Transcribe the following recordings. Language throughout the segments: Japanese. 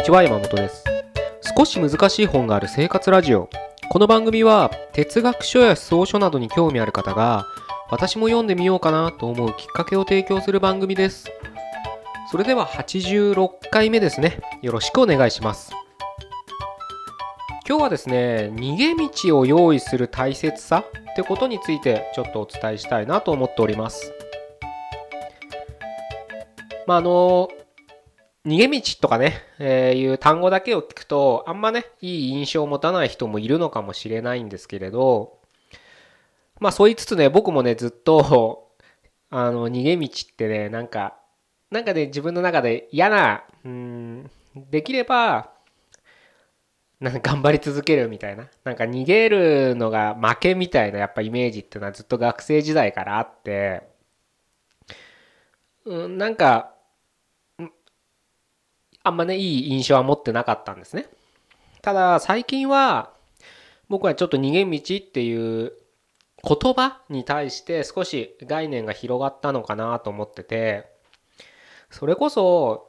にちは山本です。少し難しい本がある生活ラジオ。この番組は哲学書や思想書などに興味ある方が私も読んでみようかなと思うきっかけを提供する番組です。それでは86回目ですね。よろしくお願いします。今日はですね逃げ道を用意する大切さってことについてちょっとお伝えしたいなと思っております。まああの逃げ道とかね、えー、いう単語だけを聞くと、あんまね、いい印象を持たない人もいるのかもしれないんですけれど、まあそう言いつつね、僕もね、ずっと、あの、逃げ道ってね、なんか、なんかね、自分の中で嫌な、うん、できれば、なんか頑張り続けるみたいな。なんか逃げるのが負けみたいなやっぱイメージっていうのはずっと学生時代からあって、うん、なんか、あんまね、いい印象は持ってなかったんですね。ただ、最近は、僕はちょっと逃げ道っていう言葉に対して少し概念が広がったのかなと思ってて、それこそ、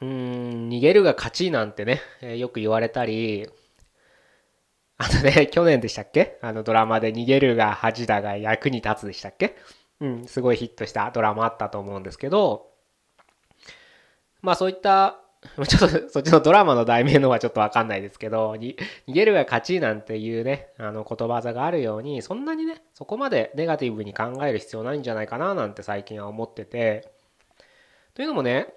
うん、逃げるが勝ちなんてね、えよく言われたり、あのね、去年でしたっけ？あのドラマで逃げるが恥だが役に立つでしたっけ？うん、すごいヒットしたドラマあったと思うんですけど、まあそういった ちょっとそっちのドラマの題名のはちょっとわかんないですけど、逃げるが勝ちなんていうね、あの言葉技があるように、そんなにね、そこまでネガティブに考える必要ないんじゃないかななんて最近は思ってて、というのもね、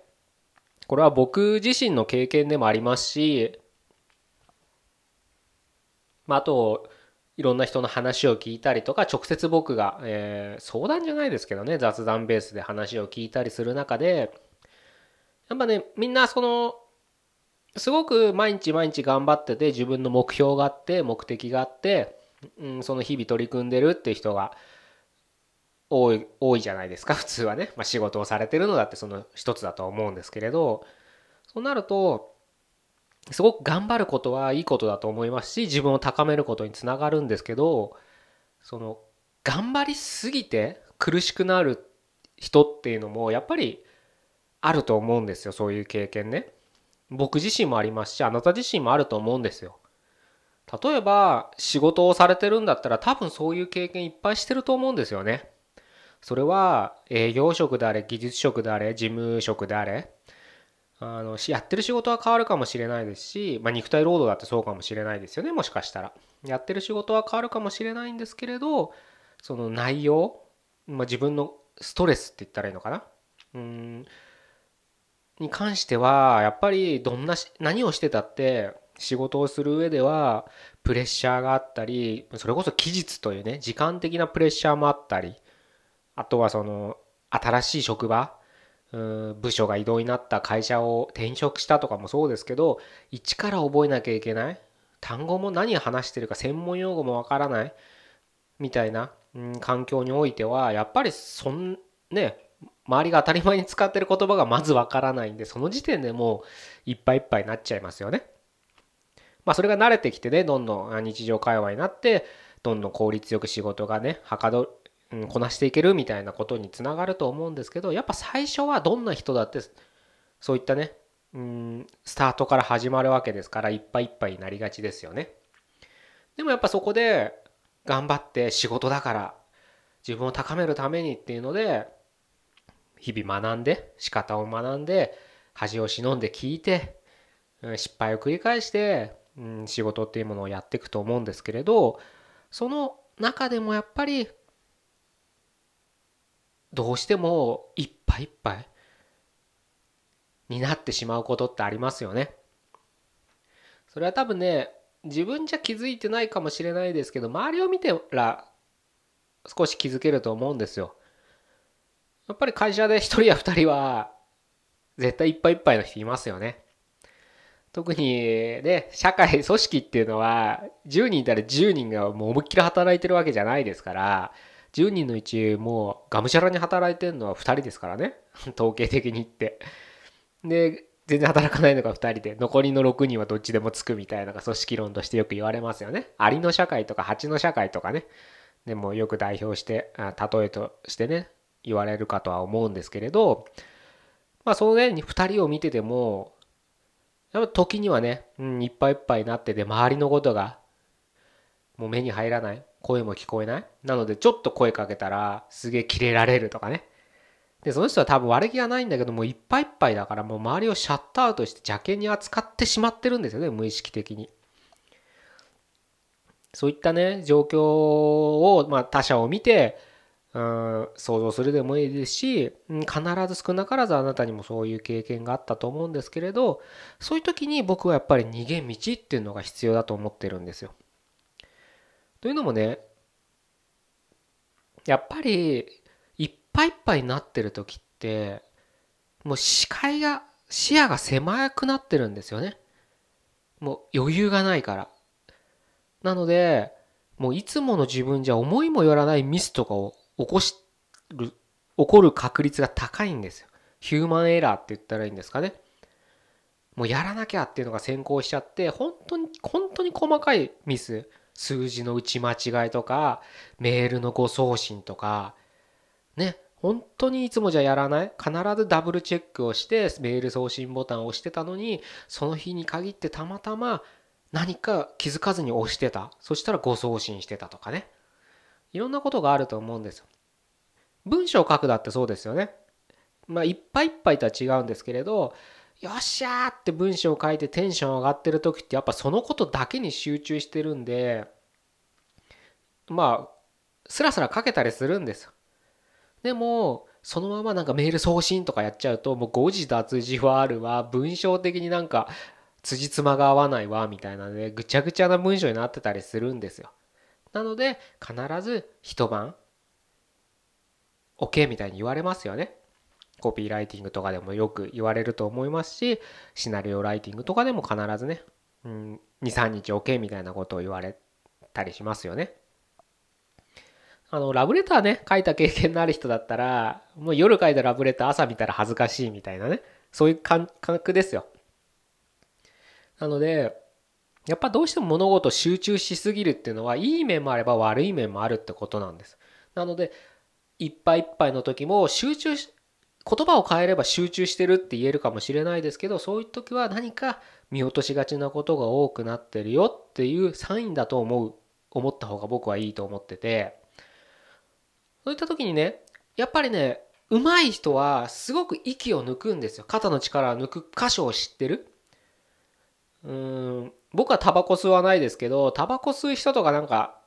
これは僕自身の経験でもありますし、まあ、あと、いろんな人の話を聞いたりとか、直接僕が、えー、相談じゃないですけどね、雑談ベースで話を聞いたりする中で、やっぱね、みんなその、すごく毎日毎日頑張ってて、自分の目標があって、目的があって、うん、その日々取り組んでるって人が多い、多いじゃないですか、普通はね。まあ、仕事をされてるのだってその一つだと思うんですけれど、そうなると、すごく頑張ることはいいことだと思いますし、自分を高めることにつながるんですけど、その、頑張りすぎて苦しくなる人っていうのも、やっぱりあると思うんですよそういう経験ね。僕自身もありますしあなた自身もあると思うんですよ。例えば仕事をされてるんだったら多分そういう経験いっぱいしてると思うんですよね。それは営業職であれ技術職であれ事務職であれあのやってる仕事は変わるかもしれないですし、まあ、肉体労働だってそうかもしれないですよねもしかしたら。やってる仕事は変わるかもしれないんですけれどその内容、まあ、自分のストレスって言ったらいいのかな。うん。に関してはやっぱりどんな何をしてたって仕事をする上ではプレッシャーがあったりそれこそ期日というね時間的なプレッシャーもあったりあとはその新しい職場部署が異動になった会社を転職したとかもそうですけど一から覚えなきゃいけない単語も何話してるか専門用語もわからないみたいな、うん、環境においてはやっぱりそんね周りが当たり前に使ってる言葉がまずわからないんで、その時点でもういっぱいいっぱいになっちゃいますよね。まあそれが慣れてきてね、どんどん日常会話になって、どんどん効率よく仕事がね、はかどる、うん、こなしていけるみたいなことにつながると思うんですけど、やっぱ最初はどんな人だって、そういったね、うん、スタートから始まるわけですから、いっぱいいっぱいになりがちですよね。でもやっぱそこで頑張って仕事だから自分を高めるためにっていうので日々学んで仕方を学んで恥を忍んで聞いて失敗を繰り返して、うん、仕事っていうものをやっていくと思うんですけれどその中でもやっぱりどうしてもいっぱいいっぱいになってしまうことってありますよね。それは多分ね自分じゃ気づいてないかもしれないですけど周りを見てら少し気づけると思うんですよ。やっぱり会社で1人や2人は絶対いっぱいいっぱいの人いますよね。特にね、社会、組織っていうのは10人いたら10人がもう思いっきり働いてるわけじゃないですから、10人のうちもうがむしゃらに働いてるのは2人ですからね。統計的に言って。で、全然働かないのが2人で、残りの6人はどっちでもつくみたいなのが組織論としてよく言われますよね。アリの社会とか蜂の社会とかね。でもよく代表して、例えとしてね、言われるかとは思うんですけれど、まあ、そのね2人を見ててもやっぱ時にはね、うん、いっぱいいっぱいになってて周りのことがもう目に入らない声も聞こえないなのでちょっと声かけたらすげえキレられるとかね。でその人は多分悪気がないんだけどもういっぱいいっぱいだからもう周りをシャットアウトして邪険に扱ってしまってるんですよね無意識的に。そういったね状況を、まあ、他者を見て想像するでもいいですし必ず少なからずあなたにもそういう経験があったと思うんですけれどそういう時に僕はやっぱり逃げ道っていうのが必要だと思ってるんですよ。というのもねやっぱりいっぱいいっぱいになってる時ってもう視界が視野が狭くなってるんですよね。もう余裕がないから。なのでもういつもの自分じゃ思いもよらないミスとかを起こしる、起こる確率が高いんですよ。ヒューマンエラーって言ったらいいんですかね。もうやらなきゃっていうのが先行しちゃって、本当に、本当に細かいミス、数字の打ち間違いとか、メールの誤送信とか、ね、本当にいつもじゃやらない必ずダブルチェックをしてメール送信ボタンを押してたのにその日に限ってたまたま何か気づかずに押してたそしたら誤送信してたとかねいろんなことがあると思うんですよ。文章を書くだってそうですよね。まあいっぱいいっぱいとは違うんですけれどよっしゃーって文章を書いてテンション上がってる時ってやっぱそのことだけに集中してるんでまあスラスラ書けたりするんですよ。でもそのままなんかメール送信とかやっちゃうともう誤字脱字はあるわ文章的になんか辻褄が合わないわみたいなねぐちゃぐちゃな文章になってたりするんですよ。なので必ず一晩 OK みたいに言われますよね。コピーライティングとかでもよく言われると思いますしシナリオライティングとかでも必ずね、うん、23日 OK みたいなことを言われたりしますよね。あのラブレターね書いた経験のある人だったらもう夜書いたラブレター朝見たら恥ずかしいみたいなねそういう感覚ですよ。なのでやっぱどうしても物事集中しすぎるっていうのはいい面もあれば悪い面もあるってことなんです。なのでいっぱいいっぱいの時も集中し言葉を変えれば集中してるって言えるかもしれないですけどそういう時は何か見落としがちなことが多くなってるよっていうサインだと思う思った方が僕はいいと思ってて。そういった時にねやっぱりね上手い人はすごく息を抜くんですよ。肩の力を抜く箇所を知ってる。うん。僕はタバコ吸わないですけどタバコ吸う人とかなんか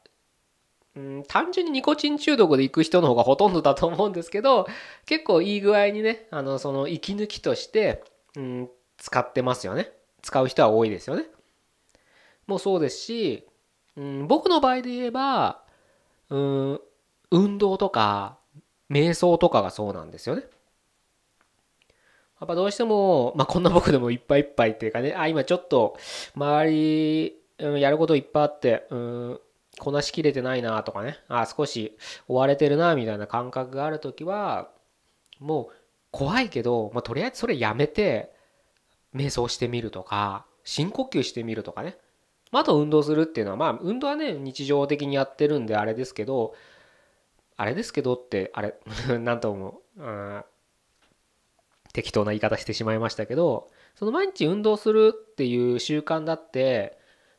うん単純にニコチン中毒で行く人の方がほとんどだと思うんですけど結構いい具合にねあのその息抜きとして、うん、使ってますよね。使う人は多いですよね。もうそうですし、うん、僕の場合で言えばうん運動とか瞑想とかがそうなんですよね。やっぱどうしても、まあ、こんな僕でもいっぱいいっぱいっていうかね、あ、今ちょっと周り、うん、やることいっぱいあって、うん、こなしきれてないなとかね、あ、少し追われてるなみたいな感覚があるときは、もう怖いけど、まあ、とりあえずそれやめて、瞑想してみるとか、深呼吸してみるとかね。まあと運動するっていうのは、まあ、運動はね、日常的にやってるんであれですけど、あれですけどって、あれ、なんと思う。うん適当な言い方してしまいましたけどその毎日運動するっていう習慣だって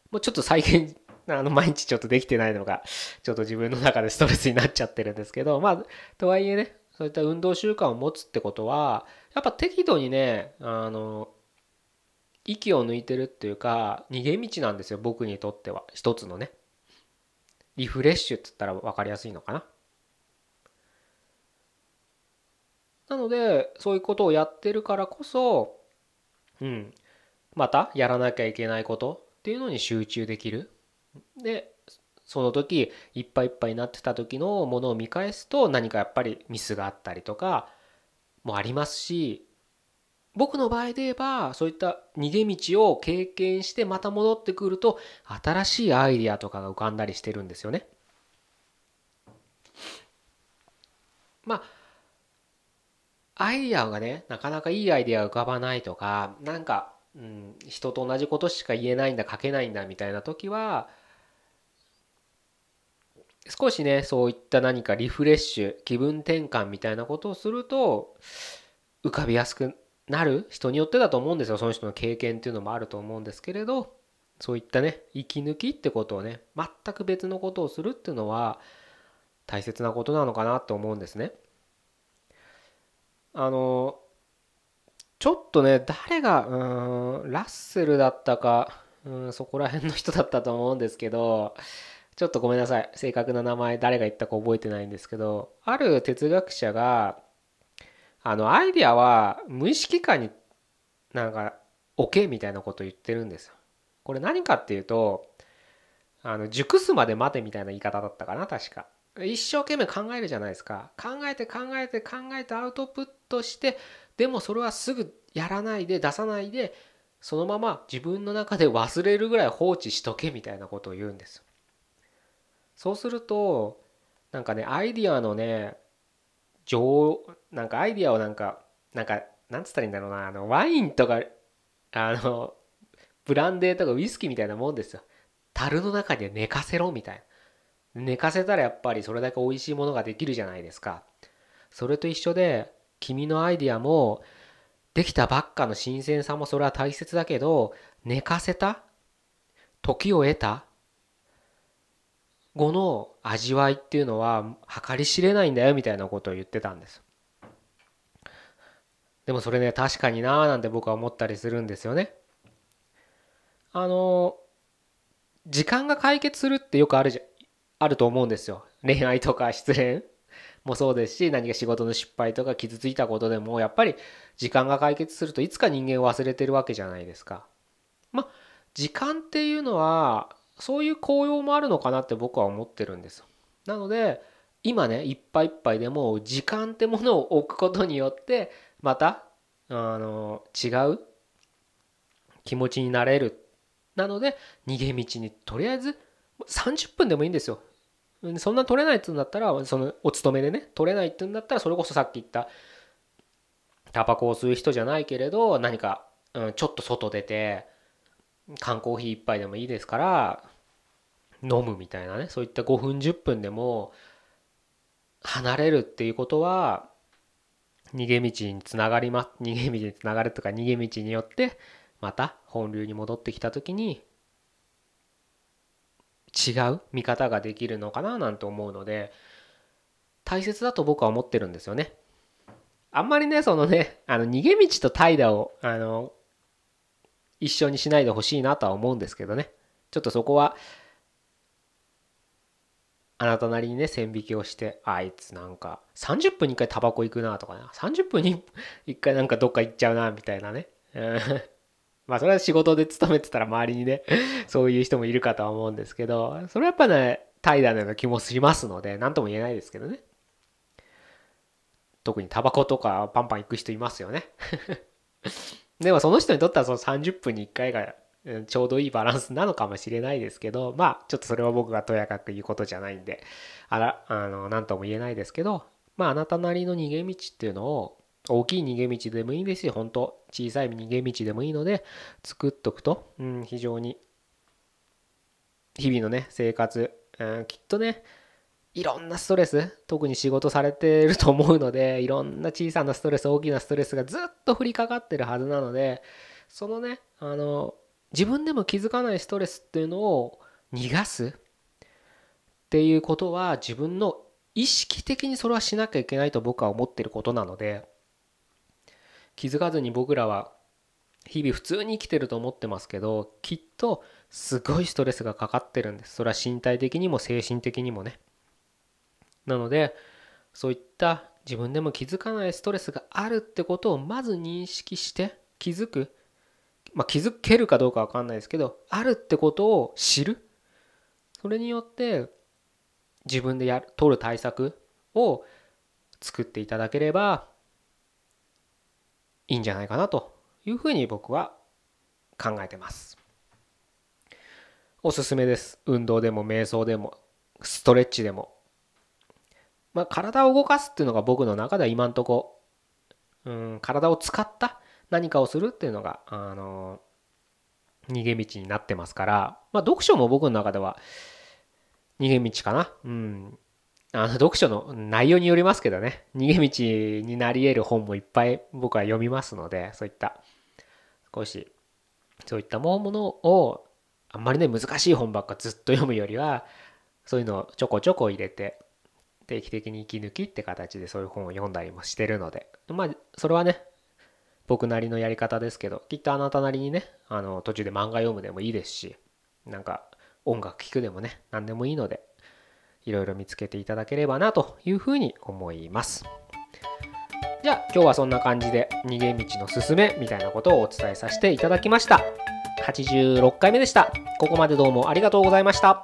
もうちょっと再現 あの毎日ちょっとできてないのがちょっと自分の中でストレスになっちゃってるんですけどまあとはいえねそういった運動習慣を持つってことはやっぱ適度にねあの息を抜いてるっていうか逃げ道なんですよ僕にとっては。一つのね。リフレッシュって言ったら分かりやすいのかな。なのでそういうことをやってるからこそ、うん、またやらなきゃいけないことっていうのに集中できる。でその時いっぱいいっぱいになってた時のものを見返すと何かやっぱりミスがあったりとかもありますし僕の場合で言えばそういった逃げ道を経験してまた戻ってくると新しいアイディアとかが浮かんだりしてるんですよね。まあアイディアがね、なかなかいいアイディアが浮かばないとか、なんか、うん、人と同じことしか言えないんだ、書けないんだみたいな時は、少しね、そういった何かリフレッシュ、気分転換みたいなことをすると、浮かびやすくなる人によってだと思うんですよその人の経験っていうのもあると思うんですけれどそういったね息抜きってことをね全く別のことをするっていうのは大切なことなのかなと思うんですね。あのちょっとね誰がうーんラッセルだったかうんそこら辺の人だったと思うんですけどちょっとごめんなさい正確な名前誰が言ったか覚えてないんですけどある哲学者があのアイディアは無意識下になんか置けみたいなことを言ってるんですよ。これ何かっていうとあの熟すまで待てみたいな言い方だったかな確か。一生懸命考えるじゃないですか。考えて考えて考えてアウトプットしてでもそれはすぐやらないで出さないでそのまま自分の中で忘れるぐらい放置しとけみたいなことを言うんです。そうするとなんかねアイディアのね情なんかアイディアをなんかなんかなんつったらいいんだろうなあのワインとかあのブランデーとかウイスキーみたいなもんですよ。樽の中で寝かせろみたいな。寝かせたらやっぱりそれだけ美味しいものができるじゃないですか。それと一緒で君のアイディアもできたばっかの新鮮さもそれは大切だけど寝かせた？時を得た？後の味わいっていうのは計り知れないんだよみたいなことを言ってたんです。でもそれね確かになーなんて僕は思ったりするんですよね。あの時間が解決するってよくあるじゃあると思うんですよ。恋愛とか失恋。もそうですし何か仕事の失敗とか傷ついたことでもやっぱり時間が解決するといつか人間を忘れてるわけじゃないですか。まあ時間っていうのはそういう効用もあるのかなって僕は思ってるんですなので今ねいっぱいいっぱいでも時間ってものを置くことによってまたあの違う気持ちになれる。なので逃げ道にとりあえず30分でもいいんですよ。そんな取れないって言うんだったらそのお勤めでね取れないって言うんだったらそれこそさっき言ったタバコを吸う人じゃないけれど何か、うん、ちょっと外出て缶コーヒー1杯でもいいですから飲むみたいなねそういった5分10分でも離れるっていうことは逃げ道につながりま逃げ道につながるとか逃げ道によってまた本流に戻ってきた時に違う見方ができるのかななんて思うので大切だと僕は思ってるんですよね。あんまりねそのねあの逃げ道と怠惰をあの一緒にしないでほしいなとは思うんですけどね。ちょっとそこはあなたなりにね線引きをしてあいつなんか30分に1回タバコ行くなとかな30分に1回なんかどっか行っちゃうなみたいなね。まあそれは仕事で勤めてたら周りにね そういう人もいるかとは思うんですけどそれはやっぱね怠惰なような気もしますので何とも言えないですけどね。特にタバコとかパンパン行く人いますよね。でもその人にとってはその30分に1回がちょうどいいバランスなのかもしれないですけどまあちょっとそれは僕がとやかく言うことじゃないんであらあの何とも言えないですけどまああなたなりの逃げ道っていうのを大きい逃げ道でもいいですよ。本当小さい逃げ道でもいいので作っとくと、うん、非常に日々のね生活、うん、きっとねいろんなストレス特に仕事されてると思うのでいろんな小さなストレス大きなストレスがずっと降りかかってるはずなのでそのねあの自分でも気づかないストレスっていうのを逃がすっていうことは自分の意識的にそれはしなきゃいけないと僕は思ってることなので気づかずに僕らは日々普通に生きてると思ってますけどきっとすごいストレスがかかってるんです。それは身体的にも精神的にもね。なのでそういった自分でも気づかないストレスがあるってことをまず認識して気づく。まあ気づけるかどうかわかんないですけどあるってことを知る。それによって自分でやる取る対策を作っていただければいいんじゃないかなというふうに僕は考えてますおすすめです運動でも瞑想でもストレッチでもまあ、体を動かすっていうのが僕の中では今んとこ、うん、体を使った何かをするっていうのが、あの逃げ道になってますから、まあ、読書も僕の中では逃げ道かな。うん。あの読書の内容によりますけどね。逃げ道になり得る本もいっぱい僕は読みますのでそういった少しそういったものをあんまりね難しい本ばっかずっと読むよりはそういうのをちょこちょこ入れて定期的に息抜きって形でそういう本を読んだりもしてるので。まあそれはね僕なりのやり方ですけどきっとあなたなりにねあの途中で漫画読むでもいいですしなんか音楽聴くでもね何でもいいのでいろいろ見つけていただければなというふうに思います。じゃあ今日はそんな感じで逃げ道のすすめみたいなことをお伝えさせていただきました。86回目でした。ここまでどうもありがとうございました。